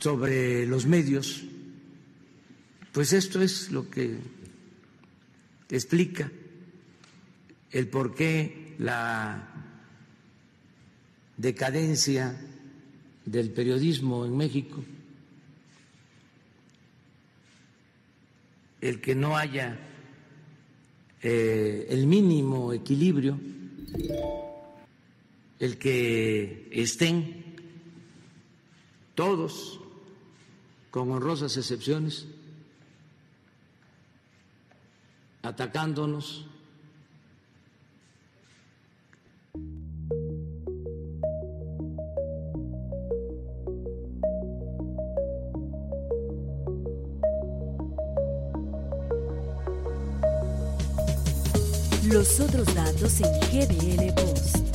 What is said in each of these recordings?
sobre los medios, pues esto es lo que explica el por qué la decadencia del periodismo en México, el que no haya eh, el mínimo equilibrio, el que estén todos, con honrosas excepciones, atacándonos. Los otros datos en GDL Post.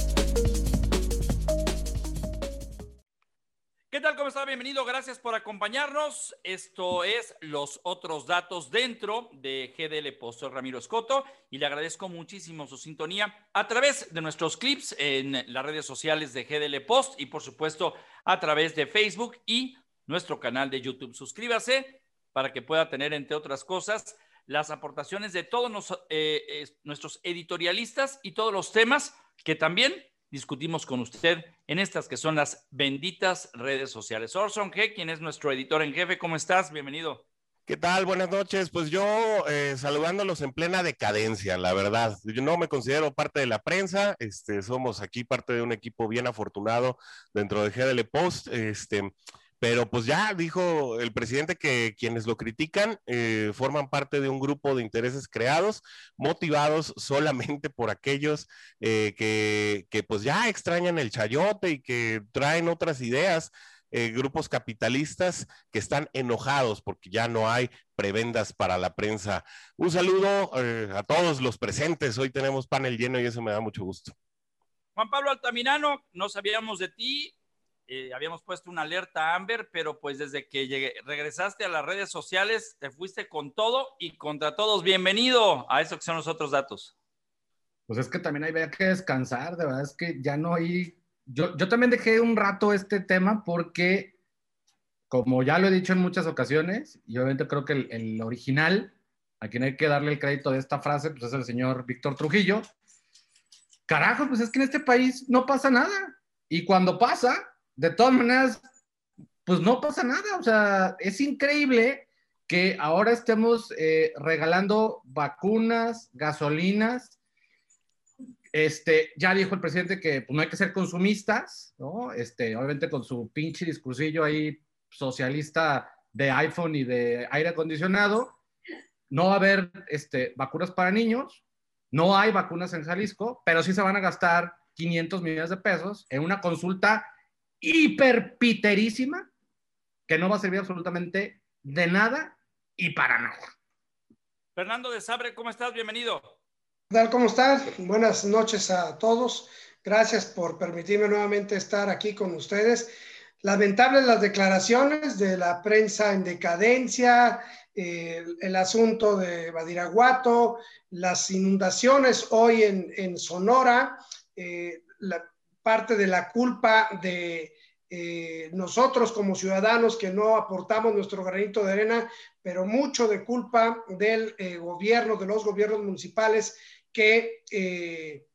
¿Cómo está? Bienvenido. Gracias por acompañarnos. Esto es Los otros datos dentro de GDL Post. Soy Ramiro Escoto y le agradezco muchísimo su sintonía a través de nuestros clips en las redes sociales de GDL Post y por supuesto a través de Facebook y nuestro canal de YouTube. Suscríbase para que pueda tener, entre otras cosas, las aportaciones de todos eh, nuestros editorialistas y todos los temas que también discutimos con usted en estas que son las benditas redes sociales. Orson G., quien es nuestro editor en jefe, ¿cómo estás? Bienvenido. ¿Qué tal? Buenas noches. Pues yo eh, saludándolos en plena decadencia, la verdad. Yo no me considero parte de la prensa. Este, somos aquí parte de un equipo bien afortunado dentro de GDL Post. Este, pero pues ya dijo el presidente que quienes lo critican eh, forman parte de un grupo de intereses creados, motivados solamente por aquellos eh, que, pues ya extrañan el chayote y que traen otras ideas. Eh, grupos capitalistas que están enojados porque ya no hay prebendas para la prensa. Un saludo a todos los presentes. Hoy tenemos panel lleno y eso me da mucho gusto. Juan Pablo Altamirano, no sabíamos de ti, eh, habíamos puesto una alerta Amber, pero pues desde que regresaste a las redes sociales, te fuiste con todo y contra todos. Bienvenido a eso que son los otros datos. Pues es que también hay que descansar, de verdad es que ya no hay... Yo, yo también dejé un rato este tema porque, como ya lo he dicho en muchas ocasiones, y obviamente creo que el, el original, a quien hay que darle el crédito de esta frase, pues es el señor Víctor Trujillo. Carajo, pues es que en este país no pasa nada. Y cuando pasa, de todas maneras, pues no pasa nada. O sea, es increíble que ahora estemos eh, regalando vacunas, gasolinas. Este, ya dijo el presidente que pues, no hay que ser consumistas, ¿no? Este, obviamente con su pinche discursillo ahí socialista de iPhone y de aire acondicionado. No va a haber este, vacunas para niños, no hay vacunas en Jalisco, pero sí se van a gastar 500 millones de pesos en una consulta hiperpiterísima que no va a servir absolutamente de nada y para nada. Fernando de Sabre, ¿cómo estás? Bienvenido. ¿Cómo estás? Buenas noches a todos. Gracias por permitirme nuevamente estar aquí con ustedes. Lamentables las declaraciones de la prensa en decadencia, el, asunto de Badiraguato, las inundaciones hoy en, Sonora, eh, la, parte de la culpa de eh, nosotros como ciudadanos que no aportamos nuestro granito de arena, pero mucho de culpa del eh, gobierno, de los gobiernos municipales que eh,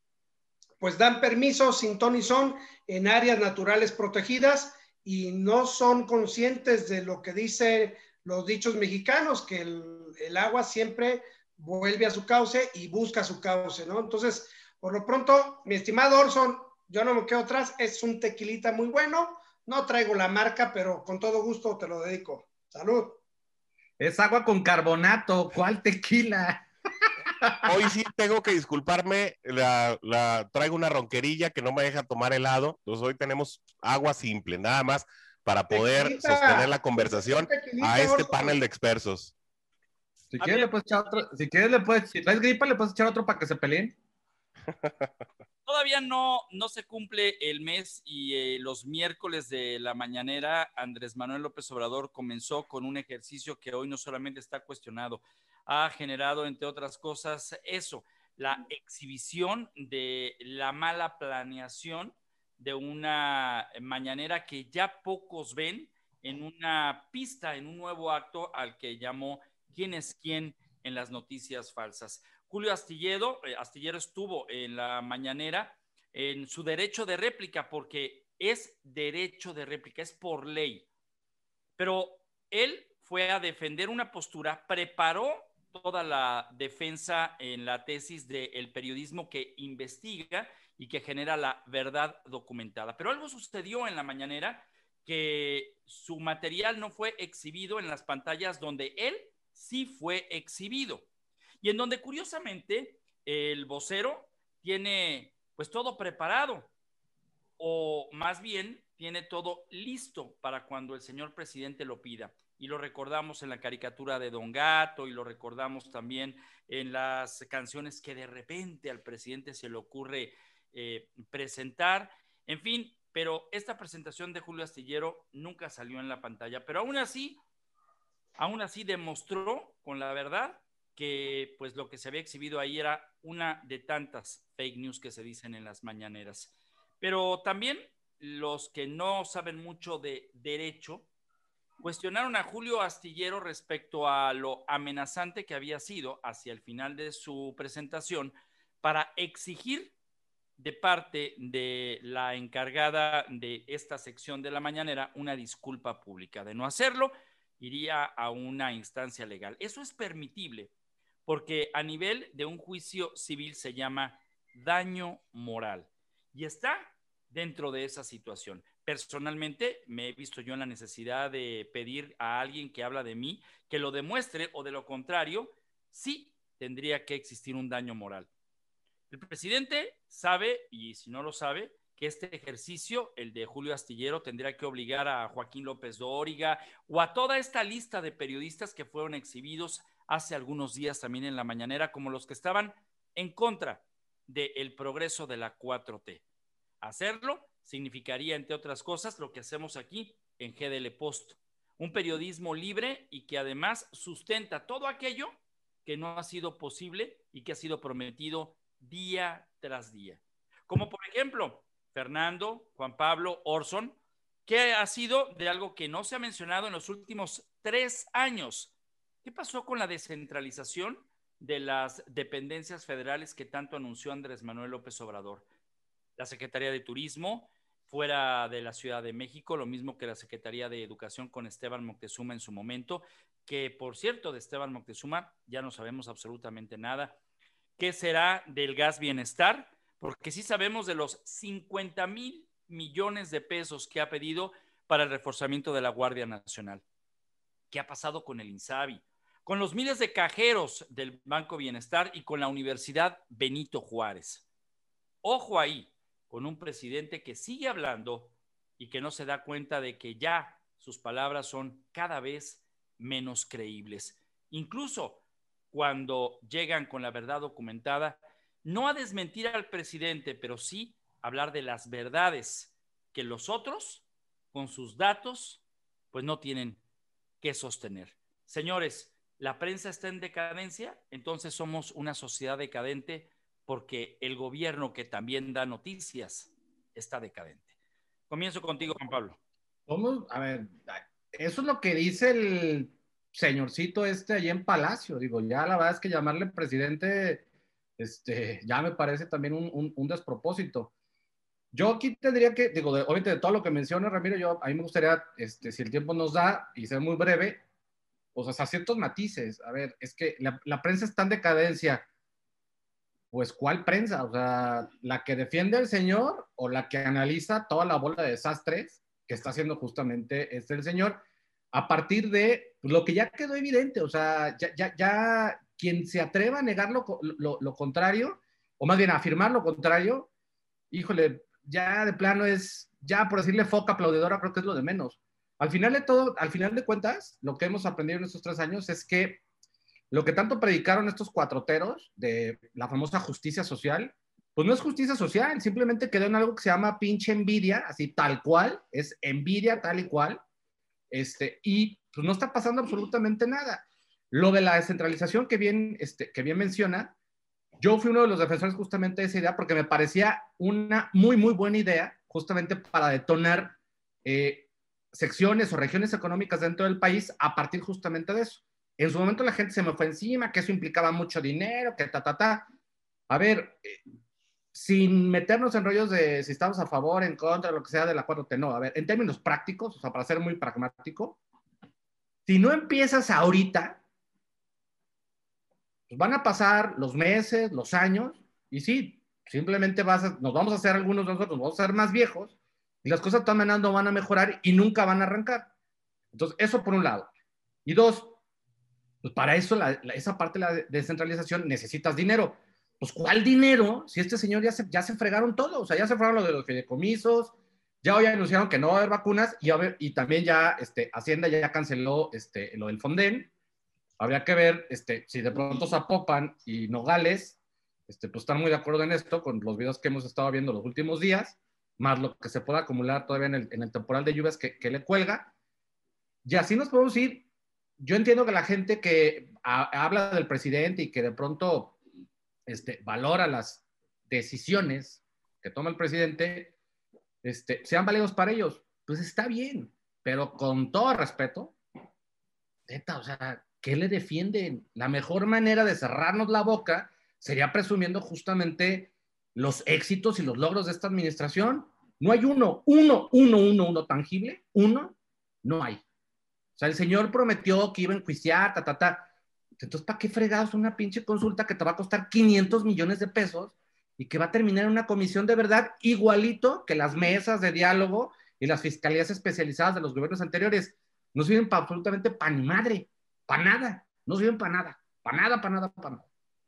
pues dan permisos sin ton y son en áreas naturales protegidas y no son conscientes de lo que dicen los dichos mexicanos, que el, agua siempre vuelve a su cauce y busca su cauce, ¿no? Entonces, por lo pronto, mi estimado Orson, yo no me quedo atrás, es un tequilita muy bueno, no traigo la marca, pero con todo gusto te lo dedico. Salud. Es agua con carbonato, ¿cuál tequila? Hoy sí tengo que disculparme, la, traigo una ronquerilla que no me deja tomar helado, entonces hoy tenemos agua simple, nada más para poder sostener la conversación a este panel de expertos. Si quieres, le puedes echar otro, si quieres, le puedes, si traes gripa, le puedes echar otro para que se peleen. Todavía no, no se cumple el mes y eh, los miércoles de la mañanera Andrés Manuel López Obrador comenzó con un ejercicio que hoy no solamente está cuestionado, ha generado, entre otras cosas, eso, la exhibición de la mala planeación de una mañanera que ya pocos ven en una pista, en un nuevo acto al que llamó ¿Quién es quién en las noticias falsas? Julio Astillero, eh, Astillero estuvo en la mañanera en su derecho de réplica porque es derecho de réplica, es por ley. Pero él fue a defender una postura, preparó toda la defensa en la tesis del periodismo que investiga y que genera la verdad documentada. Pero algo sucedió en la mañanera que su material no fue exhibido en las pantallas donde él sí fue exhibido. Y en donde curiosamente el vocero tiene pues todo preparado o más bien tiene todo listo para cuando el señor presidente lo pida. Y lo recordamos en la caricatura de Don Gato y lo recordamos también en las canciones que de repente al presidente se le ocurre eh, presentar. En fin, pero esta presentación de Julio Astillero nunca salió en la pantalla. Pero aún así, aún así demostró con la verdad que pues lo que se había exhibido ahí era una de tantas fake news que se dicen en las mañaneras. Pero también los que no saben mucho de derecho cuestionaron a Julio Astillero respecto a lo amenazante que había sido hacia el final de su presentación para exigir de parte de la encargada de esta sección de la mañanera una disculpa pública. De no hacerlo, iría a una instancia legal. Eso es permitible porque a nivel de un juicio civil se llama daño moral y está dentro de esa situación. Personalmente me he visto yo en la necesidad de pedir a alguien que habla de mí que lo demuestre o de lo contrario, sí tendría que existir un daño moral. El presidente sabe, y si no lo sabe, que este ejercicio, el de Julio Astillero, tendría que obligar a Joaquín López Dóriga o a toda esta lista de periodistas que fueron exhibidos hace algunos días también en la mañanera, como los que estaban en contra del progreso de la 4T. Hacerlo significaría, entre otras cosas, lo que hacemos aquí en GDL Post, un periodismo libre y que además sustenta todo aquello que no ha sido posible y que ha sido prometido día tras día. Como por ejemplo, Fernando, Juan Pablo, Orson, que ha sido de algo que no se ha mencionado en los últimos tres años. ¿Qué pasó con la descentralización de las dependencias federales que tanto anunció Andrés Manuel López Obrador? La Secretaría de Turismo fuera de la Ciudad de México, lo mismo que la Secretaría de Educación con Esteban Moctezuma en su momento, que por cierto de Esteban Moctezuma ya no sabemos absolutamente nada qué será del gas bienestar, porque sí sabemos de los 50 mil millones de pesos que ha pedido para el reforzamiento de la Guardia Nacional. ¿Qué ha pasado con el INSABI? Con los miles de cajeros del Banco Bienestar y con la Universidad Benito Juárez. Ojo ahí, con un presidente que sigue hablando y que no se da cuenta de que ya sus palabras son cada vez menos creíbles. Incluso cuando llegan con la verdad documentada, no a desmentir al presidente, pero sí hablar de las verdades que los otros, con sus datos, pues no tienen que sostener. Señores, la prensa está en decadencia, entonces somos una sociedad decadente porque el gobierno que también da noticias está decadente. Comienzo contigo, Juan Pablo. ¿Cómo? A ver, eso es lo que dice el señorcito este allí en Palacio. Digo, ya la verdad es que llamarle presidente, este, ya me parece también un, un, despropósito. Yo aquí tendría que, digo, obviamente de todo lo que menciona Ramiro, yo a mí me gustaría, este, si el tiempo nos da y ser muy breve, pues hasta ciertos matices. A ver, es que la, prensa está en decadencia. Pues, ¿cuál prensa? O sea, la que defiende al señor o la que analiza toda la bola de desastres que está haciendo justamente este el señor a partir de lo que ya quedó evidente, o sea, ya, ya, ya quien se atreva a negar lo, lo, contrario, o más bien a afirmar lo contrario, híjole, ya de plano es, ya por decirle foca aplaudidora, creo que es lo de menos. Al final de todo, al final de cuentas, lo que hemos aprendido en estos tres años es que lo que tanto predicaron estos cuatroteros de la famosa justicia social, pues no es justicia social, simplemente quedó en algo que se llama pinche envidia, así tal cual, es envidia tal y cual, este, y pues no está pasando absolutamente nada. Lo de la descentralización que bien, este, que bien menciona, yo fui uno de los defensores justamente de esa idea porque me parecía una muy, muy buena idea justamente para detonar eh, secciones o regiones económicas dentro del país a partir justamente de eso. En su momento la gente se me fue encima, que eso implicaba mucho dinero, que ta, ta, ta. A ver, eh, sin meternos en rollos de si estamos a favor, en contra, lo que sea del acuerdo, no. A ver, en términos prácticos, o sea, para ser muy pragmático, si no empiezas ahorita, pues van a pasar los meses, los años, y sí, simplemente vas nos vamos a hacer algunos de nosotros, vamos a ser más viejos, las cosas todas no van a mejorar y nunca van a arrancar. Entonces, eso por un lado. Y dos, pues para eso, esa parte de la descentralización necesitas dinero. Pues, ¿cuál dinero? Si este señor ya se, ya se fregaron todo, o sea, ya se fregaron lo de los fideicomisos, ya hoy anunciaron que no va a haber vacunas y, y también ya este, Hacienda ya canceló este, lo del Fonden. Habría que ver este, si de pronto Zapopan y Nogales este, pues están muy de acuerdo en esto con los videos que hemos estado viendo los últimos días más lo que se pueda acumular todavía en el, temporal de lluvias que, le cuelga. Y así nos podemos ir. Yo entiendo que la gente que habla del presidente y que de pronto este, valora las decisiones que toma el presidente, este, sean válidos para ellos. Pues está bien, pero con todo respeto, o sea, ¿qué le defienden? La mejor manera de cerrarnos la boca sería presumiendo justamente los éxitos y los logros de esta administración no hay uno, uno, uno, uno, uno tangible, uno, no hay. O sea, el señor prometió que iba a enjuiciar, ta, ta, ta. Entonces, ¿para qué fregados una pinche consulta que te va a costar 500 millones de pesos y que va a terminar en una comisión de verdad igualito que las mesas de diálogo y las fiscalías especializadas de los gobiernos anteriores? No sirven para absolutamente para ni madre, para nada, no sirven para nada, para nada, para nada, para nada.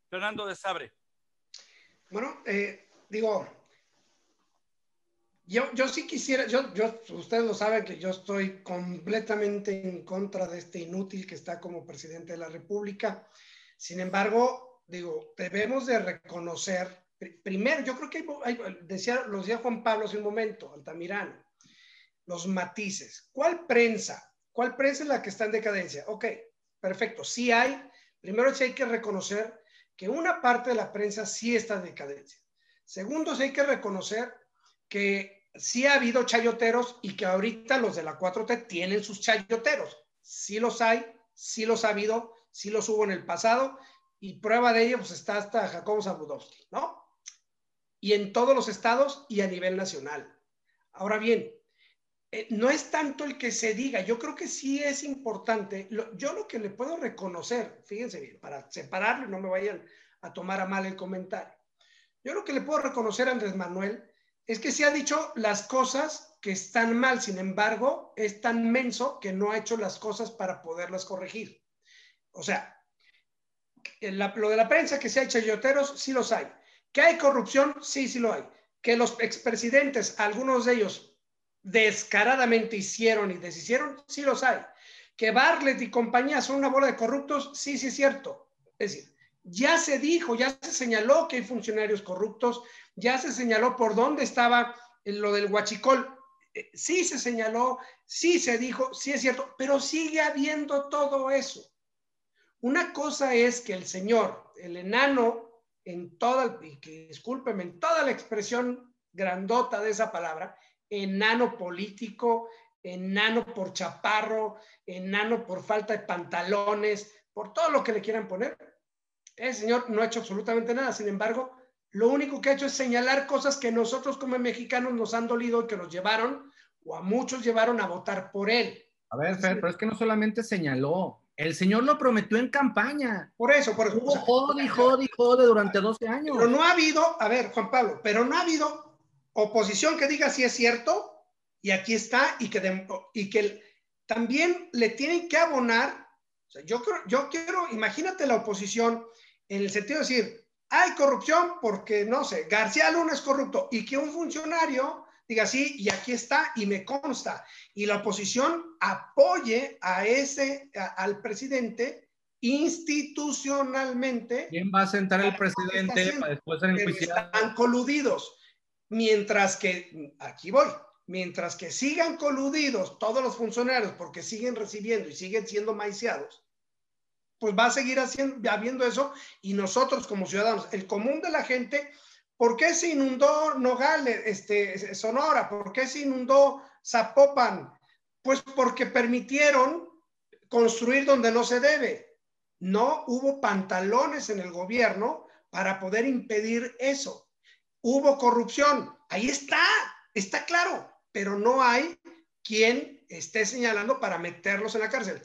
Fernando de Sabre. Bueno, eh, digo, yo, yo sí quisiera, yo, yo, ustedes lo saben que yo estoy completamente en contra de este inútil que está como presidente de la República. Sin embargo, digo, debemos de reconocer, primero, yo creo que hay, decía, lo decía Juan Pablo hace un momento, Altamirano, los matices. ¿Cuál prensa? ¿Cuál prensa es la que está en decadencia? Ok, perfecto, sí hay, primero sí hay que reconocer que una parte de la prensa sí está en decadencia. Segundo, sí hay que reconocer que sí ha habido chayoteros y que ahorita los de la 4T tienen sus chayoteros. Sí los hay, sí los ha habido, sí los hubo en el pasado y prueba de ello pues está hasta Jacobo Zabudowski, ¿no? Y en todos los estados y a nivel nacional. Ahora bien, eh, no es tanto el que se diga, yo creo que sí es importante. yo lo que le puedo reconocer, fíjense bien, para separarlo y no me vayan a tomar a mal el comentario. Yo lo que le puedo reconocer a Andrés Manuel es que se ha dicho las cosas que están mal, sin embargo, es tan menso que no ha hecho las cosas para poderlas corregir. O sea, lo de la prensa que se ha hecho yoteros, sí los hay. Que hay corrupción, sí, sí lo hay. Que los expresidentes, algunos de ellos, descaradamente hicieron y deshicieron, sí los hay. Que Bartlett y compañía son una bola de corruptos, sí, sí es cierto. Es decir, ya se dijo, ya se señaló que hay funcionarios corruptos, ya se señaló por dónde estaba lo del huachicol. Eh, sí se señaló, sí se dijo, sí es cierto, pero sigue habiendo todo eso. Una cosa es que el señor, el enano, en toda, que discúlpeme, en toda la expresión grandota de esa palabra, enano político, enano por chaparro, enano por falta de pantalones, por todo lo que le quieran poner, el señor no ha hecho absolutamente nada. Sin embargo, lo único que ha hecho es señalar cosas que nosotros como mexicanos nos han dolido y que nos llevaron, o a muchos llevaron a votar por él. A ver, pero es que no solamente señaló, el señor lo prometió en campaña. Por eso, por eso. Hubo jode, jode, jode durante 12 años. Pero no ha habido, a ver, Juan Pablo, pero no ha habido oposición que diga si es cierto y aquí está y que, y que también le tienen que abonar. yo, creo, yo quiero, imagínate la oposición en el sentido de decir, hay corrupción porque, no sé, García Luna es corrupto y que un funcionario diga sí, y aquí está y me consta, y la oposición apoye a ese, al presidente institucionalmente. ¿Quién va a sentar el presidente para después ser enjuiciado? Están coludidos. Mientras que, aquí voy, mientras que sigan coludidos todos los funcionarios porque siguen recibiendo y siguen siendo maiciados, pues va a seguir haciendo, habiendo eso y nosotros como ciudadanos, el común de la gente, ¿por qué se inundó Nogales, este, Sonora? ¿Por qué se inundó Zapopan? Pues porque permitieron construir donde no se debe. No hubo pantalones en el gobierno para poder impedir eso. Hubo corrupción. Ahí está, está claro, pero no hay quien esté señalando para meterlos en la cárcel.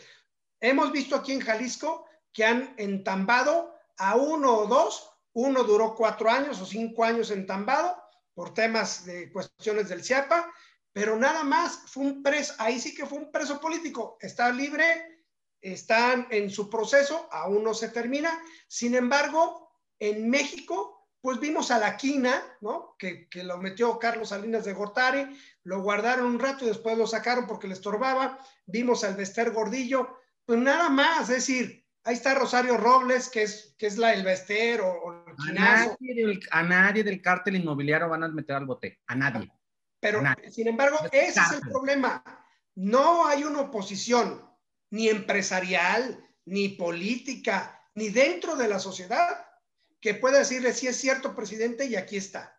Hemos visto aquí en Jalisco que han entambado a uno o dos. Uno duró cuatro años o cinco años entambado por temas de cuestiones del CIAPA, pero nada más fue un preso, ahí sí que fue un preso político. Está libre, están en su proceso, aún no se termina. Sin embargo, en México, pues vimos a la quina, ¿no? Que, lo metió Carlos Salinas de Gortari, lo guardaron un rato y después lo sacaron porque le estorbaba. Vimos al Bester Gordillo, pues nada más, es decir, ahí está Rosario Robles, que es, que es la el Bester o, el a nadie, del, a nadie del cártel inmobiliario van a meter al bote, a nadie. Pero, sin embargo, ese es el problema. No hay una oposición, ni empresarial, ni política, ni dentro de la sociedad, que pueda decirle si es cierto, presidente, y aquí está.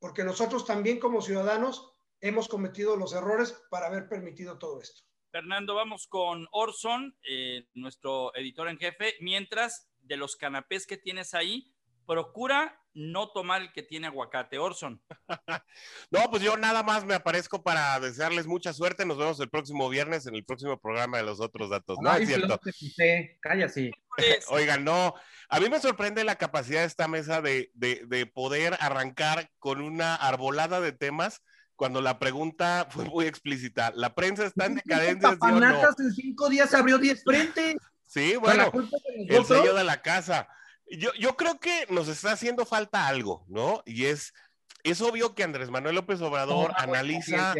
Porque nosotros también como ciudadanos hemos cometido los errores para haber permitido todo esto. Fernando, vamos con Orson, eh, nuestro editor en jefe. Mientras, de los canapés que tienes ahí, procura no tomar el que tiene aguacate. Orson. no, pues yo nada más me aparezco para desearles mucha suerte. Nos vemos el próximo viernes en el próximo programa de los otros datos. No, es cierto. Cállate. Oigan, no. A mí me sorprende la capacidad de esta mesa de, de, de poder arrancar con una arbolada de temas cuando la pregunta fue muy explícita. ¿La prensa está en decadencia? ¿sí o no? en cinco días abrió diez frentes. Sí, bueno, el sello de la casa. Yo, yo creo que nos está haciendo falta algo, ¿no? Y es, es obvio que Andrés Manuel López Obrador analiza,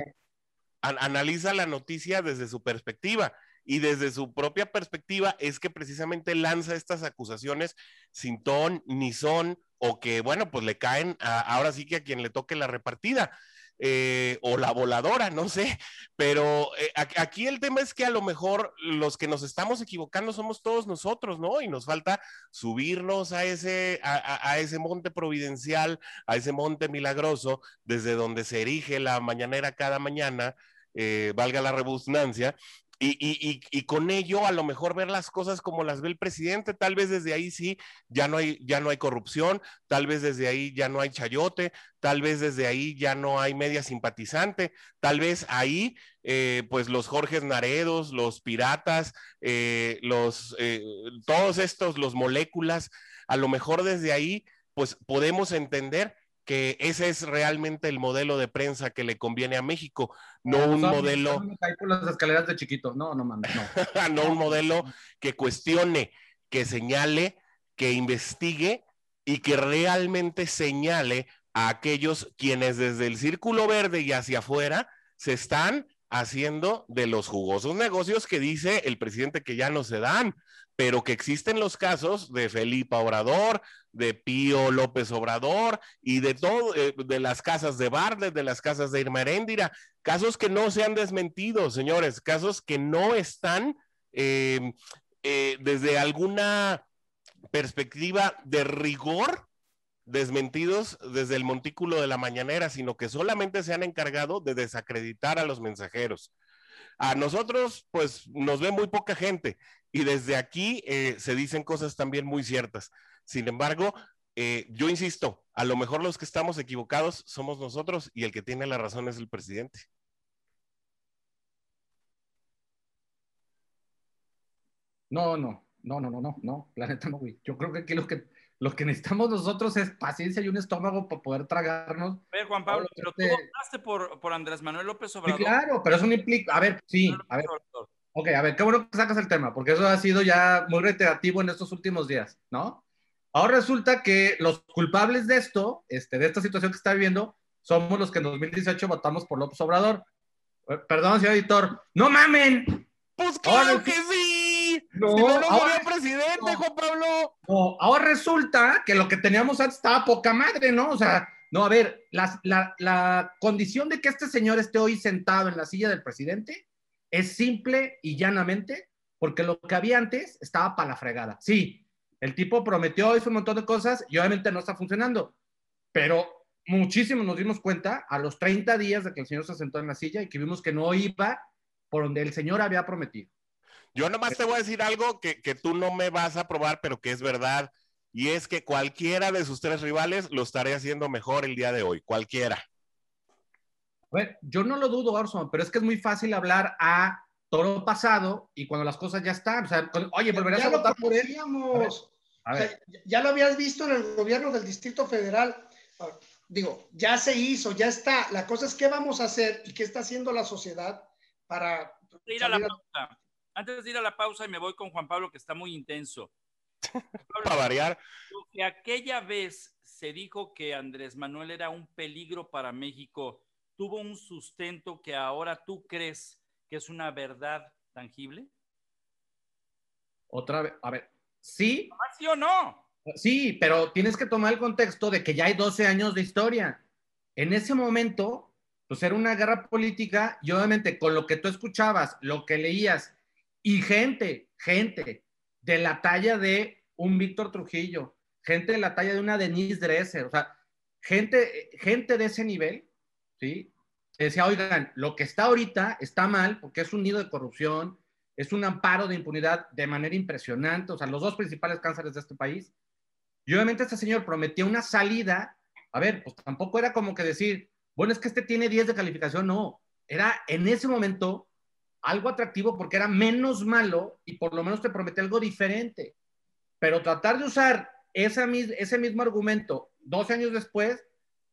analiza la noticia desde su perspectiva y desde su propia perspectiva es que precisamente lanza estas acusaciones sin ton ni son o que, bueno, pues le caen ahora sí que a quien le toque la repartida. Eh, o la voladora, no sé, pero eh, aquí el tema es que a lo mejor los que nos estamos equivocando somos todos nosotros, ¿no? Y nos falta subirnos a ese, a, ese monte providencial, a ese monte milagroso, desde donde se erige la mañanera cada mañana, eh, valga la redundancia, y, con ello a lo mejor ver las cosas como las ve el presidente, tal vez desde ahí sí, ya no hay, ya no hay corrupción, tal vez desde ahí ya no hay chayote, tal vez desde ahí ya no hay media simpatizante, tal vez ahí eh, pues los Jorges Naredos, los piratas, eh, los, eh, todos estos, los moléculas, a lo mejor desde ahí pues podemos entender que ese es realmente el modelo de prensa que le conviene a México, no un modelo... por las escaleras de chiquito, no, no no. no un modelo que cuestione, que señale, que investigue y que realmente señale a aquellos quienes desde el círculo verde y hacia afuera se están haciendo de los jugosos negocios que dice el presidente que ya no se dan, pero que existen los casos de Felipe Obrador, de Pío López Obrador y de todo, eh, de las casas de Barlet, de las casas de Irma Heréndira, casos que no se han desmentido, señores, casos que no están em, eh, desde alguna perspectiva de rigor desmentidos desde el montículo de la mañanera, sino que solamente se han encargado de desacreditar a los mensajeros. A nosotros, pues, nos ve muy poca gente y desde aquí eh, se dicen cosas también muy ciertas. Sin embargo, eh, yo insisto, a lo mejor los que estamos equivocados somos nosotros y el que tiene la razón es el presidente. No, no, no, no, no, no, no, la neta no, güey. Yo creo que aquí lo que, lo que necesitamos nosotros es paciencia y un estómago para poder tragarnos. A ver, Juan Pablo, pero tú votaste por, por Andrés Manuel López Obrador. Sí, claro, pero eso no implica, a ver, sí, a ver. Ok, a ver, qué bueno que sacas el tema, porque eso ha sido ya muy reiterativo en estos últimos días, ¿no? Ahora resulta que los culpables de esto, este, de esta situación que está viviendo, somos los que en 2018 votamos por López Obrador. Eh, perdón, señor editor. ¡No mamen! Pues claro que sí. No, si no, no ahora, presidente, Juan Pablo. No, ahora resulta que lo que teníamos antes estaba poca madre, ¿no? O sea, no, a ver, la, la, la condición de que este señor esté hoy sentado en la silla del presidente es simple y llanamente porque lo que había antes estaba para la fregada. Sí, el tipo prometió, hizo un montón de cosas y obviamente no está funcionando, pero muchísimo nos dimos cuenta a los 30 días de que el señor se sentó en la silla y que vimos que no iba por donde el señor había prometido. Yo nomás te voy a decir algo que, que tú no me vas a probar, pero que es verdad. Y es que cualquiera de sus tres rivales lo estaría haciendo mejor el día de hoy. Cualquiera. A ver, yo no lo dudo, Orson, pero es que es muy fácil hablar a toro pasado y cuando las cosas ya están. O sea, oye, volverás ya a votar por él. A O sea, ver, ya lo habías visto en el gobierno del Distrito Federal. Ah, Digo, ya se hizo, ya está. La cosa es qué vamos a hacer y qué está haciendo la sociedad para ir a la pausa, antes de ir a la pausa y me voy con Juan Pablo que está muy intenso. Para variar. Que aquella vez se dijo que Andrés Manuel era un peligro para México, tuvo un sustento que ahora tú crees que es una verdad tangible? otra vez, a ver, sí, ¿Ah, ¿Sí o no? Sí, pero tienes que tomar el contexto de que ya hay 12 años de historia. En ese momento, pues era una guerra política y obviamente con lo que tú escuchabas, lo que leías y gente, gente de la talla de un Víctor Trujillo, gente de la talla de una Denise Dresser, o sea, gente, gente de ese nivel, ¿sí? Decía, oigan, lo que está ahorita está mal porque es un nido de corrupción, es un amparo de impunidad de manera impresionante, o sea, los dos principales cánceres de este país. Y obviamente este señor prometió una salida, a ver, pues tampoco era como que decir, bueno, es que este tiene 10 de calificación, no, era en ese momento algo atractivo porque era menos malo y por lo menos te promete algo diferente. Pero tratar de usar esa, ese mismo argumento 12 años después,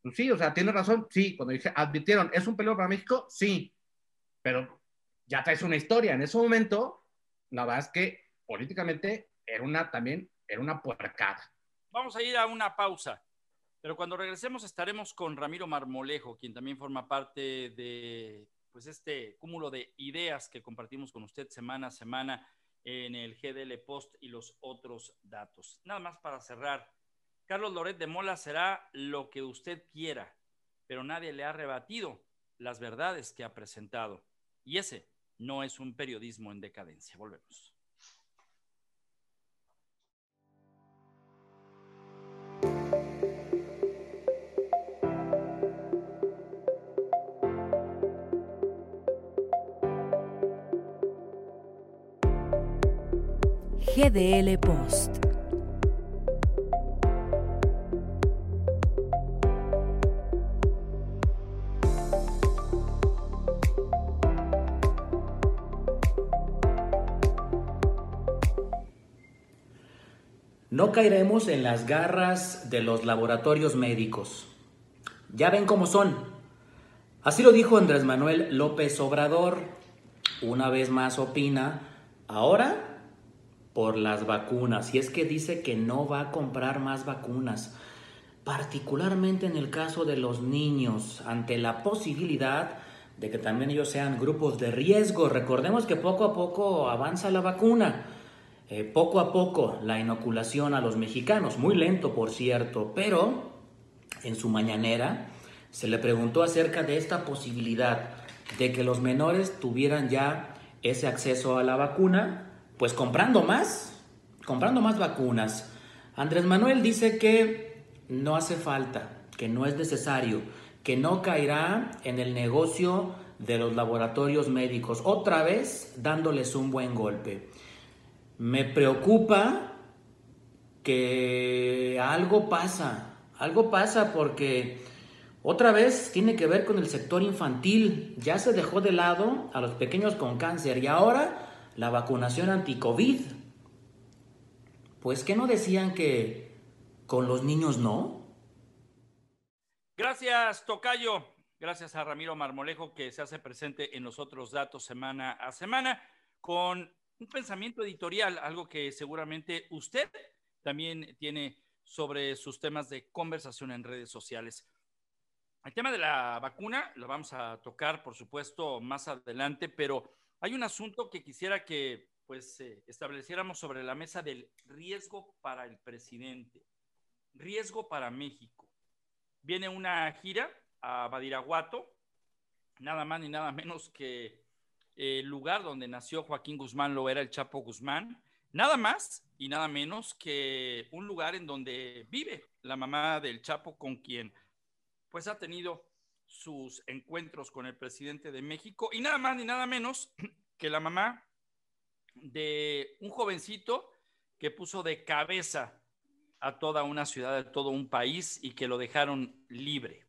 pues sí, o sea, tiene razón, sí, cuando dije, advirtieron, ¿es un peligro para México? Sí, pero ya traes una historia. En ese momento, la verdad es que políticamente era una, también, era una puercada. Vamos a ir a una pausa, pero cuando regresemos estaremos con Ramiro Marmolejo, quien también forma parte de pues este cúmulo de ideas que compartimos con usted semana a semana en el GDL Post y los otros datos. Nada más para cerrar, Carlos Loret de Mola será lo que usted quiera, pero nadie le ha rebatido las verdades que ha presentado. Y ese no es un periodismo en decadencia. Volvemos. GDL Post. No caeremos en las garras de los laboratorios médicos. Ya ven cómo son. Así lo dijo Andrés Manuel López Obrador. Una vez más opina, ahora por las vacunas. Y es que dice que no va a comprar más vacunas, particularmente en el caso de los niños, ante la posibilidad de que también ellos sean grupos de riesgo. Recordemos que poco a poco avanza la vacuna. Eh, poco a poco la inoculación a los mexicanos, muy lento por cierto, pero en su mañanera se le preguntó acerca de esta posibilidad de que los menores tuvieran ya ese acceso a la vacuna, pues comprando más, comprando más vacunas. Andrés Manuel dice que no hace falta, que no es necesario, que no caerá en el negocio de los laboratorios médicos, otra vez dándoles un buen golpe. Me preocupa que algo pasa, algo pasa porque otra vez tiene que ver con el sector infantil. Ya se dejó de lado a los pequeños con cáncer y ahora la vacunación anti-COVID. Pues que no decían que con los niños no. Gracias, Tocayo. Gracias a Ramiro Marmolejo que se hace presente en los otros datos semana a semana con un pensamiento editorial, algo que seguramente usted también tiene sobre sus temas de conversación en redes sociales. El tema de la vacuna lo vamos a tocar, por supuesto, más adelante, pero hay un asunto que quisiera que pues eh, estableciéramos sobre la mesa del riesgo para el presidente, riesgo para México. Viene una gira a Badiraguato, nada más ni nada menos que el lugar donde nació Joaquín Guzmán lo era el Chapo Guzmán, nada más y nada menos que un lugar en donde vive la mamá del Chapo con quien pues ha tenido sus encuentros con el presidente de México y nada más ni nada menos que la mamá de un jovencito que puso de cabeza a toda una ciudad, a todo un país y que lo dejaron libre.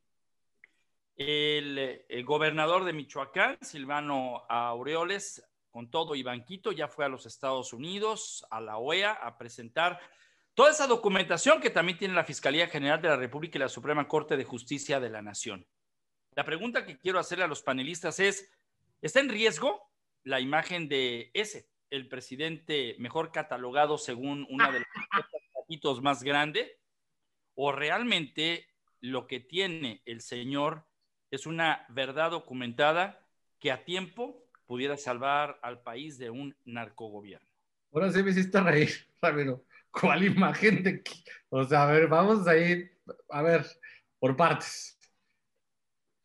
El, el gobernador de Michoacán, Silvano Aureoles, con todo y banquito, ya fue a los Estados Unidos, a la OEA, a presentar toda esa documentación que también tiene la Fiscalía General de la República y la Suprema Corte de Justicia de la Nación. La pregunta que quiero hacerle a los panelistas es, ¿está en riesgo la imagen de ese, el presidente mejor catalogado según una de los más grandes? ¿O realmente lo que tiene el señor es una verdad documentada que a tiempo pudiera salvar al país de un narcogobierno? Ahora sí me hiciste reír, Ramiro. ¿Cuál imagen de O sea, a ver, vamos a ir, a ver, por partes.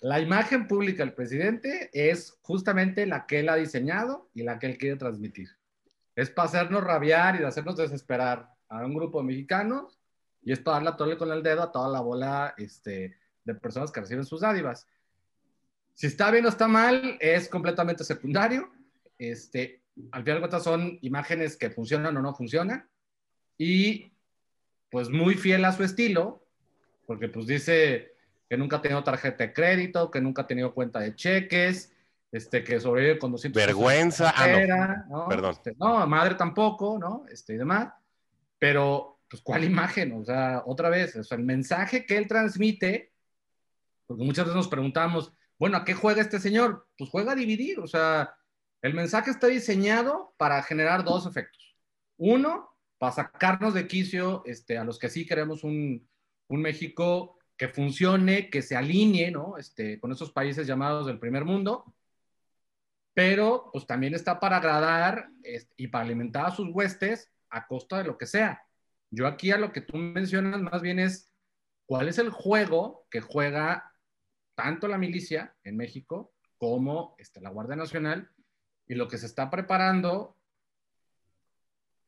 La imagen pública del presidente es justamente la que él ha diseñado y la que él quiere transmitir. Es para hacernos rabiar y hacernos desesperar a un grupo de mexicanos y es para darle a tole con el dedo a toda la bola este, de personas que reciben sus dádivas. Si está bien o está mal, es completamente secundario. Este, al final de son imágenes que funcionan o no funcionan. Y pues muy fiel a su estilo, porque pues dice, que nunca ha tenido tarjeta de crédito, que nunca ha tenido cuenta de cheques, este, que sobrevive con 200 Vergüenza, ah, no, perdón. Este, no, madre tampoco, ¿no? Este, y demás. Pero, pues, ¿cuál imagen? O sea, otra vez, o sea, el mensaje que él transmite, porque muchas veces nos preguntamos, bueno, ¿a qué juega este señor? Pues juega a dividir, o sea, el mensaje está diseñado para generar dos efectos. Uno, para sacarnos de quicio este, a los que sí queremos un, un México que funcione, que se alinee, ¿no? Este, con esos países llamados del primer mundo, pero pues también está para agradar este, y para alimentar a sus huestes a costa de lo que sea. Yo aquí a lo que tú mencionas más bien es cuál es el juego que juega tanto la milicia en México como este, la Guardia Nacional y lo que se está preparando,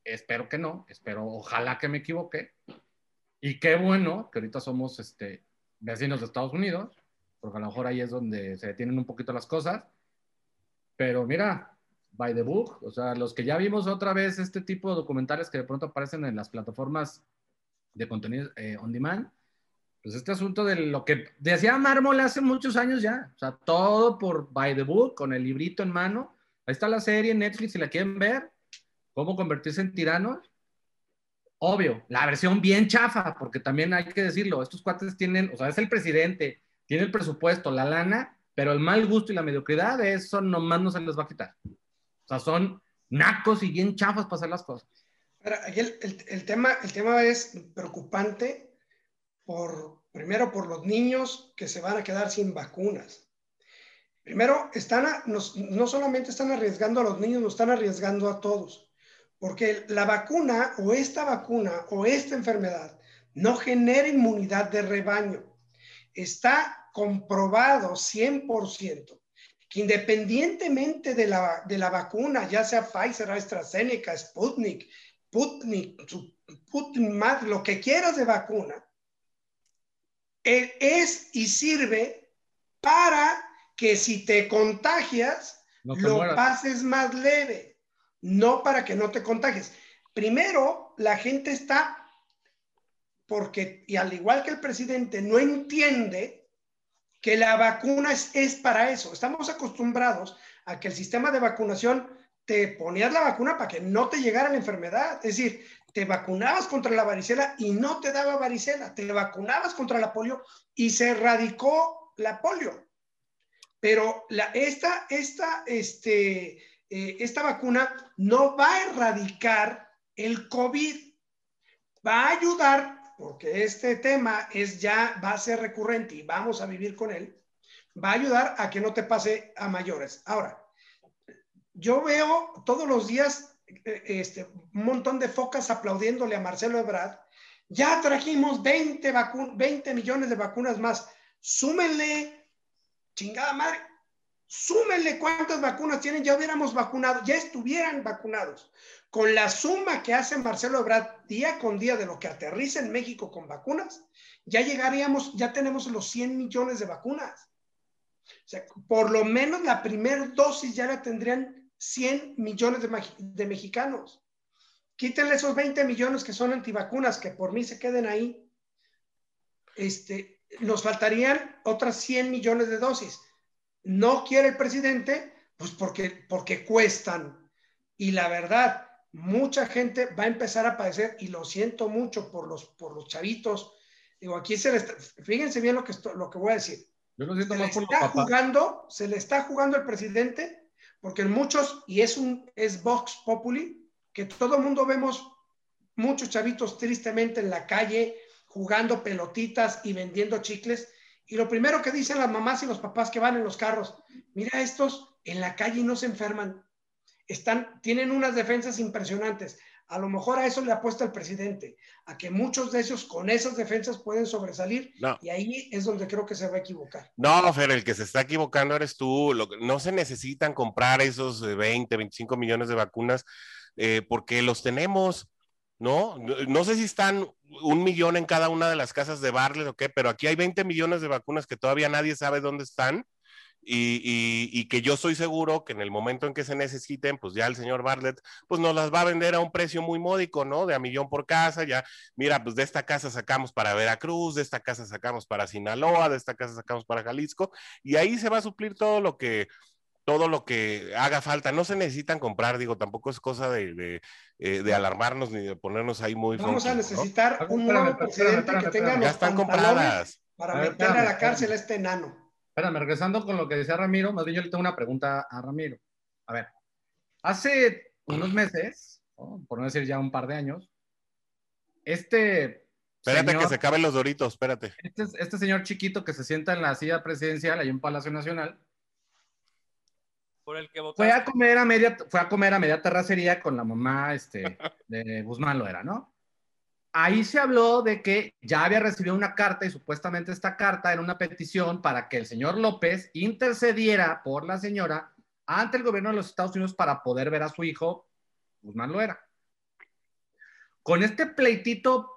espero que no, espero, ojalá que me equivoque, y qué bueno que ahorita somos este, vecinos de Estados Unidos, porque a lo mejor ahí es donde se detienen un poquito las cosas. Pero mira, by the book, o sea, los que ya vimos otra vez este tipo de documentales que de pronto aparecen en las plataformas de contenido eh, on demand, pues este asunto de lo que decía Mármol hace muchos años ya, o sea, todo por by the book, con el librito en mano. Ahí está la serie en Netflix si la quieren ver, cómo convertirse en tiranos obvio, la versión bien chafa, porque también hay que decirlo, estos cuates tienen, o sea, es el presidente, tiene el presupuesto, la lana, pero el mal gusto y la mediocridad, eso nomás no se les va a quitar. O sea, son nacos y bien chafas para hacer las cosas. el, el, tema, el tema es preocupante por, primero por los niños que se van a quedar sin vacunas. Primero, están no solamente están arriesgando a los niños, nos están arriesgando a todos. Porque la vacuna o esta vacuna o esta enfermedad no genera inmunidad de rebaño. Está comprobado 100% que independientemente de la, de la vacuna, ya sea Pfizer, AstraZeneca, Sputnik, Sputnik, Sputnik, lo que quieras de vacuna, eh, es y sirve para que si te contagias, lo pases más leve no para que no te contagies. Primero, la gente está, porque, y al igual que el presidente, no entiende que la vacuna es, para eso. Estamos acostumbrados a que el sistema de vacunación te ponías la vacuna para que no te llegara la enfermedad. Es decir, te vacunabas contra la varicela y no te daba varicela. Te vacunabas contra la polio y se erradicó la polio. Pero la, esta, esta, este, eh, esta vacuna no va a erradicar el COVID, va a ayudar, porque este tema es ya, va a ser recurrente y vamos a vivir con él, va a ayudar a que no te pase a mayores. Ahora, yo veo todos los días eh, este, un montón de focas aplaudiéndole a Marcelo Ebrard. Ya trajimos 20, 20 millones de vacunas más. Súmenle, chingada madre, súmenle cuántas vacunas tienen, ya hubiéramos vacunado, ya estuvieran vacunados. Con la suma que hace Marcelo Ebrard día con día de lo que aterriza en México con vacunas, ya llegaríamos, ya tenemos los 100 millones de vacunas. O sea, por lo menos la primera dosis ya la tendrían 100 millones de, mexicanos. Quítenle esos 20 millones que son antivacunas, que por mí se queden ahí. Este, nos faltarían otras 100 millones de dosis. No quiere el presidente, pues porque, porque cuestan. Y la verdad, mucha gente va a empezar a padecer, y lo siento mucho por los, por los chavitos. Digo, aquí se les, fíjense bien lo que, lo que voy a decir. Yo lo siento se más por está los papás. jugando, se le está jugando el presidente, porque en muchos, y es un es Vox Populi, que todo el mundo vemos muchos chavitos tristemente en la calle jugando pelotitas y vendiendo chicles. Y lo primero que dicen las mamás y los papás que van en los carros, mira, estos en la calle no se enferman, están, tienen unas defensas impresionantes. A lo mejor a eso le apuesta el presidente, a que muchos de ellos con esas defensas pueden sobresalir No. y ahí es donde creo que se va a equivocar. No, Fer, el que se está equivocando eres tú. Lo no se necesitan comprar esos eh, 20, 25 millones de vacunas eh, porque los tenemos, ¿no? No sé si están un millón en cada una de las casas de Barlet o qué, pero aquí hay 20 millones de vacunas que todavía nadie sabe dónde están. Y, que yo estoy seguro que en el momento en que se necesiten, pues ya el señor Bartlett, pues nos las va a vender a un precio muy módico, ¿no? De a millón por casa, ya, mira, pues de esta casa sacamos para Veracruz, de esta casa sacamos para Sinaloa, de esta casa sacamos para Jalisco, y ahí se va a suplir todo lo que, todo lo que haga falta. No se necesitan comprar, digo, tampoco es cosa de, de, eh, de alarmarnos ni de ponernos ahí muy... Vamos a funky, ¿no? necesitar ver, un espérame, nuevo espérame, presidente espérame, que espérame. tenga Ya los están pantalones compradas. para A ver, meterle a la cárcel a este enano. Espérame, regresando con lo que decía Ramiro, más bien yo le tengo una pregunta a Ramiro. A ver, hace unos meses, ¿no? por no decir ya un par de años, este Espérate señor, que se acaben los doritos, espérate. este, este señor chiquito que se sienta en la silla presidencial ahí en Palacio Nacional, Por el que fue a comer a media, fue a comer a media terracería con la mamá este, de Guzmán Loera, ¿no? Ahí se habló de que ya había recibido una carta y supuestamente esta carta era una petición para que el señor López intercediera por la señora ante el gobierno de los Estados Unidos para poder ver a su hijo Guzmán Loera. Con este pleitito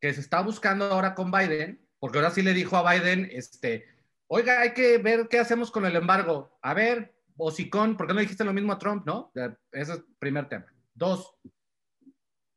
que se está buscando ahora con Biden, porque ahora sí le dijo a Biden, este, oiga, hay que ver qué hacemos con el embargo. A ver, hocicón, ¿por qué no dijiste lo mismo a Trump, no? Ese es el primer tema. Dos,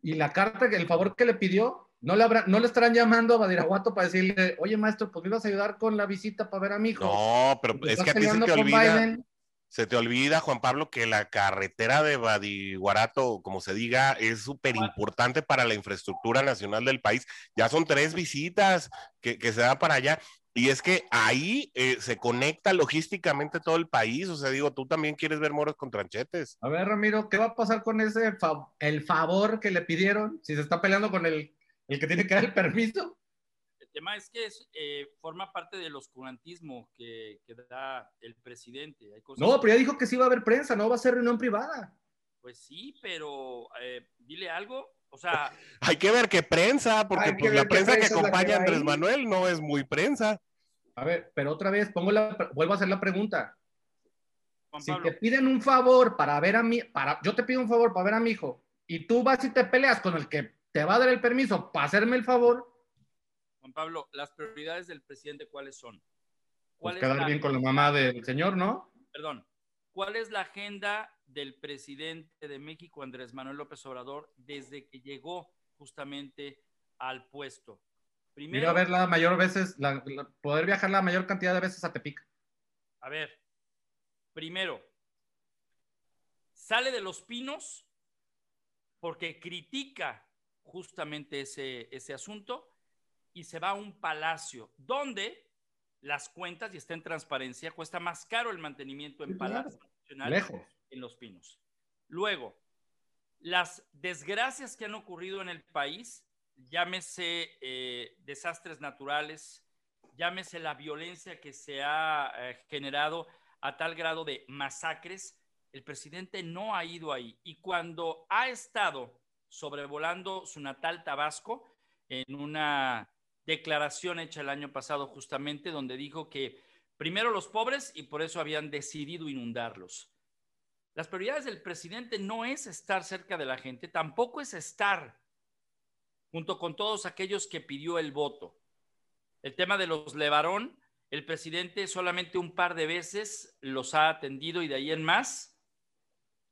y la carta, el favor que le pidió, no le, habrá, no le estarán llamando a Badiraguato para decirle, oye, maestro, pues me ibas a ayudar con la visita para ver a mi hijo. No, pero Porque es que a ti se te olvida. Biden. Se te olvida, Juan Pablo, que la carretera de Badiguarato, como se diga, es súper importante para la infraestructura nacional del país. Ya son tres visitas que, que se da para allá. Y es que ahí eh, se conecta logísticamente todo el país. O sea, digo, tú también quieres ver moros con tranchetes. A ver, Ramiro, ¿qué va a pasar con ese fa- el favor que le pidieron? Si se está peleando con el, el que tiene que dar el permiso. El tema es que es, eh, forma parte del oscurantismo que, que da el presidente. Hay cosas No, pero ya dijo que sí va a haber prensa, no va a ser reunión privada. Pues sí, pero eh, dile algo. O sea, Hay que ver qué prensa, porque pues, la prensa que prensa acompaña a Andrés ahí. Manuel no es muy prensa. A ver, pero otra vez, pongo la, vuelvo a hacer la pregunta. Juan Si Pablo, te piden un favor para ver a mi, para, yo te pido un favor para ver a mi hijo, y tú vas y te peleas con el que te va a dar el permiso para hacerme el favor, Juan Pablo, las prioridades del presidente, ¿cuáles son? pues ¿Cuál es quedar la- bien con la mamá del señor, ¿no? Perdón, ¿cuál es la agenda del presidente de México, Andrés Manuel López Obrador, desde que llegó justamente al puesto? Primero, a ver la mayor veces, la- la- poder viajar la mayor cantidad de veces a Tepic. A ver, primero, sale de los pinos porque critica justamente ese, ese asunto y se va a un palacio donde las cuentas, y está en transparencia, cuesta más caro el mantenimiento en. Palacio Nacional Lejos. En Los Pinos. Luego, las desgracias que han ocurrido en el país, llámese eh, desastres naturales, llámese la violencia que se ha eh, generado a tal grado de masacres, el presidente no ha ido ahí. Y cuando ha estado sobrevolando su natal Tabasco, en una declaración hecha el año pasado justamente, donde dijo que primero los pobres y por eso habían decidido inundarlos. Las prioridades del presidente no es estar cerca de la gente, tampoco es estar junto con todos aquellos que pidió el voto. El tema de los Levarón el presidente solamente un par de veces los ha atendido y de ahí en más.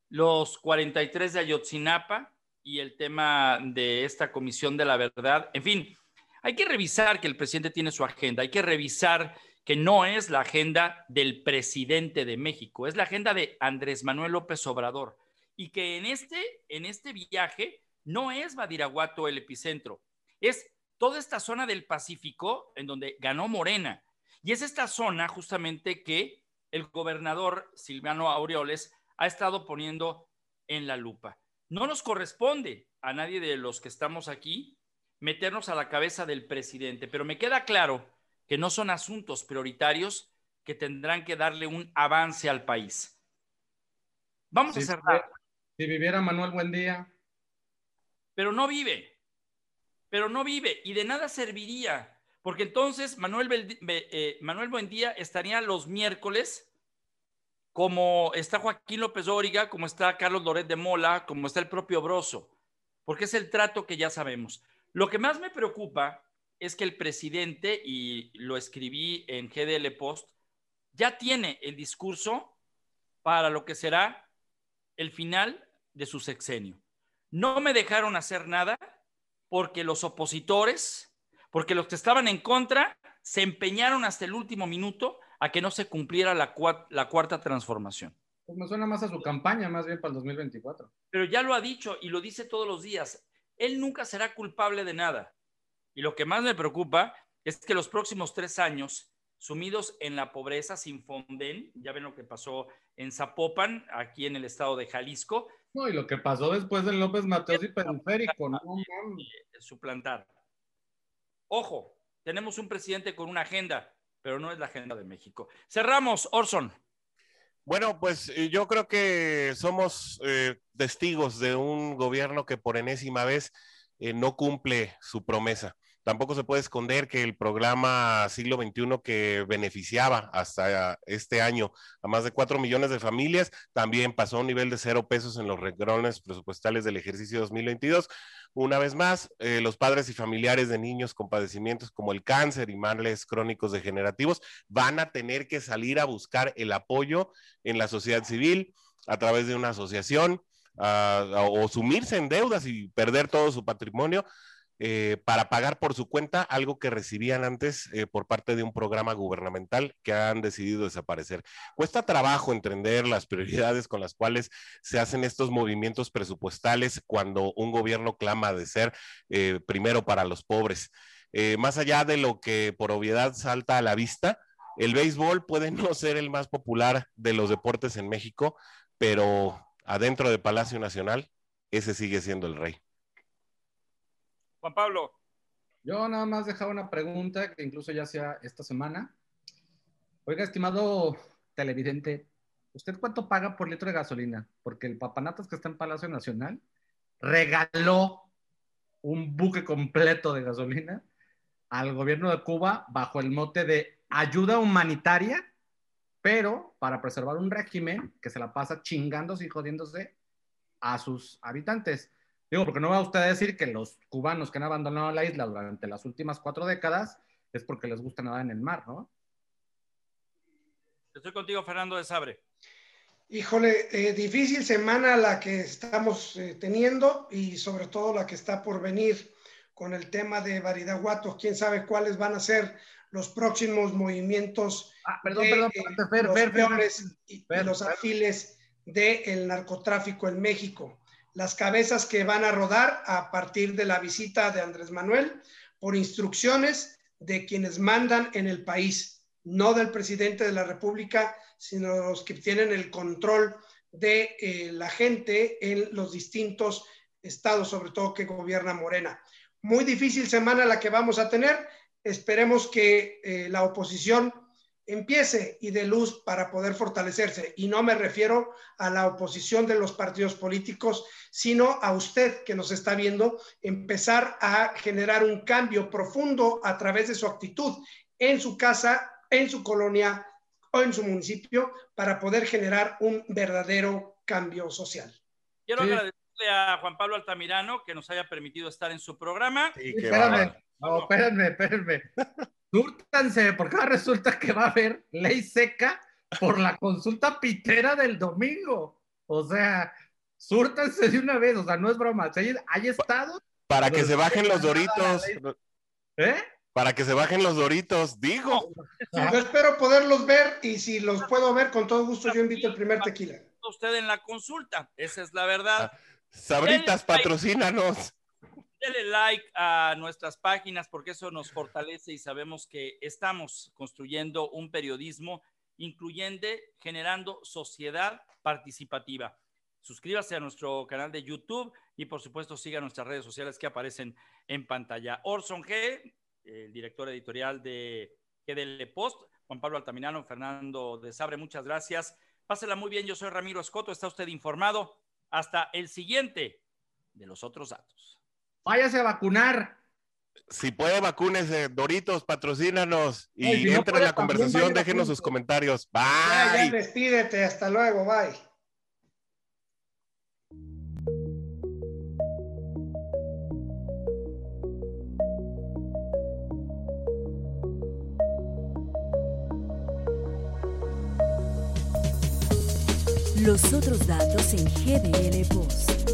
Los 43 de Ayotzinapa y el tema de esta comisión de la verdad. En fin, hay que revisar que el presidente tiene su agenda, hay que revisar que no es la agenda del presidente de México, es la agenda de Andrés Manuel López Obrador y que en este, en este viaje no es Badiraguato el epicentro, es toda esta zona del Pacífico en donde ganó Morena. Y es esta zona justamente que el gobernador Silviano Aureoles ha estado poniendo en la lupa. No nos corresponde a nadie de los que estamos aquí meternos a la cabeza del presidente, pero me queda claro que no son asuntos prioritarios que tendrán que darle un avance al país. Vamos a cerrar. Si viviera Manuel Buendía. Pero no vive, pero no vive y de nada serviría, porque entonces Manuel, eh, Manuel Buendía estaría los miércoles como está Joaquín López Óriga, como está Carlos Loret de Mola, como está el propio Broso, porque es el trato que ya sabemos. Lo que más me preocupa es que el presidente, y lo escribí en GDL Post, ya tiene el discurso para lo que será el final de su sexenio. No me dejaron hacer nada porque los opositores, porque los que estaban en contra, se empeñaron hasta el último minuto a que no se cumpliera la, la cuarta transformación. Pues me suena más a su campaña, más bien para el 2024. Pero ya lo ha dicho y lo dice todos los días. Él nunca será culpable de nada. Y lo que más me preocupa es que los próximos tres años, sumidos en la pobreza sin fonden, ya ven lo que pasó en Zapopan, aquí en el estado de Jalisco. No, y lo que pasó después de López Mateos y Periférico, no Suplantar. Ojo, tenemos un presidente con una agenda, pero no es la agenda de México. Cerramos, Orson. Bueno, pues eh, yo creo que somos eh, testigos de un gobierno que por enésima vez eh, no cumple su promesa. Tampoco se puede esconder que el programa Siglo XXI que beneficiaba hasta este año a más de cuatro millones de familias también pasó a un nivel de cero pesos en los regrones presupuestales del ejercicio 2022. Una vez más, eh, los padres y familiares de niños con padecimientos como el cáncer y males crónicos degenerativos van a tener que salir a buscar el apoyo en la sociedad civil a través de una asociación o sumirse en deudas y perder todo su patrimonio eh, para pagar por su cuenta algo que recibían antes eh, por parte de un programa gubernamental que han decidido desaparecer. Cuesta trabajo entender las prioridades con las cuales se hacen estos movimientos presupuestales cuando un gobierno clama de ser eh, primero para los pobres. más allá de lo que por obviedad salta a la vista, el béisbol puede no ser el más popular de los deportes en México, pero adentro de Palacio Nacional, ese sigue siendo el rey. Juan Pablo. Yo nada más dejaba una pregunta que incluso ya sea esta semana. Oiga, estimado televidente, ¿usted cuánto paga por litro de gasolina? Porque el papanatas que está en Palacio Nacional regaló un buque completo de gasolina al gobierno de Cuba bajo el mote de ayuda humanitaria pero para preservar un régimen que se la pasa chingándose y jodiéndose a sus habitantes. Digo, porque no va usted a decir que los cubanos que han abandonado la isla durante las últimas cuatro décadas es porque les gusta nadar en el mar, ¿no? Estoy contigo, Fernando de Sabre. Híjole, eh, difícil semana la que estamos eh, teniendo y sobre todo la que está por venir con el tema de Varidaguato. Quién sabe cuáles van a ser los próximos movimientos ah, perdón, perdón, los y, los afiles del narcotráfico en México. Las cabezas que van a rodar a partir de la visita de Andrés Manuel por instrucciones de quienes mandan en el país, no del presidente de la República, sino los que tienen el control de eh, la gente en los distintos estados, sobre todo que gobierna Morena. Muy difícil semana la que vamos a tener esperemos que eh, la oposición empiece y dé luz para poder fortalecerse. Y no me refiero a la oposición de los partidos políticos, sino a usted que nos está viendo, empezar a generar un cambio profundo a través de su actitud en su casa, en su colonia o en su municipio para poder generar un verdadero cambio social. Quiero agradecerle a Juan Pablo Altamirano que nos haya permitido estar en su programa. Sí, espérame, no, espérenme, espérenme. Súrtanse, porque ahora resulta que va a haber ley seca por la consulta pitera del domingo. O sea, súrtanse de una vez, o sea, no es broma. Hay, hay estados. Para que se bajen los doritos. ¿Eh? Para que se bajen los doritos, digo. Yo espero poderlos ver y si los puedo ver, con todo gusto yo invito el primer tequila. Usted en la consulta, esa es la verdad. Ah, Sabritas, patrocínanos. Dele like a nuestras páginas porque eso nos fortalece y sabemos que estamos construyendo un periodismo incluyente, generando sociedad participativa. Suscríbase a nuestro canal de YouTube y por supuesto siga nuestras redes sociales que aparecen en pantalla. Orson G, el director editorial de GDL Post, Juan Pablo Altamirano, Fernando de Sabre, muchas gracias. Pásela muy bien, yo soy Ramiro Escoto, está usted informado. Hasta el siguiente de los otros datos. Váyase a vacunar. Si puede, vacúnese. Doritos, patrocínanos. Y Ay, si entre no en la conversación, déjenos sus comentarios. Bye. Ya, ya, despídete. Hasta luego. Bye. Los otros datos en GDL Post.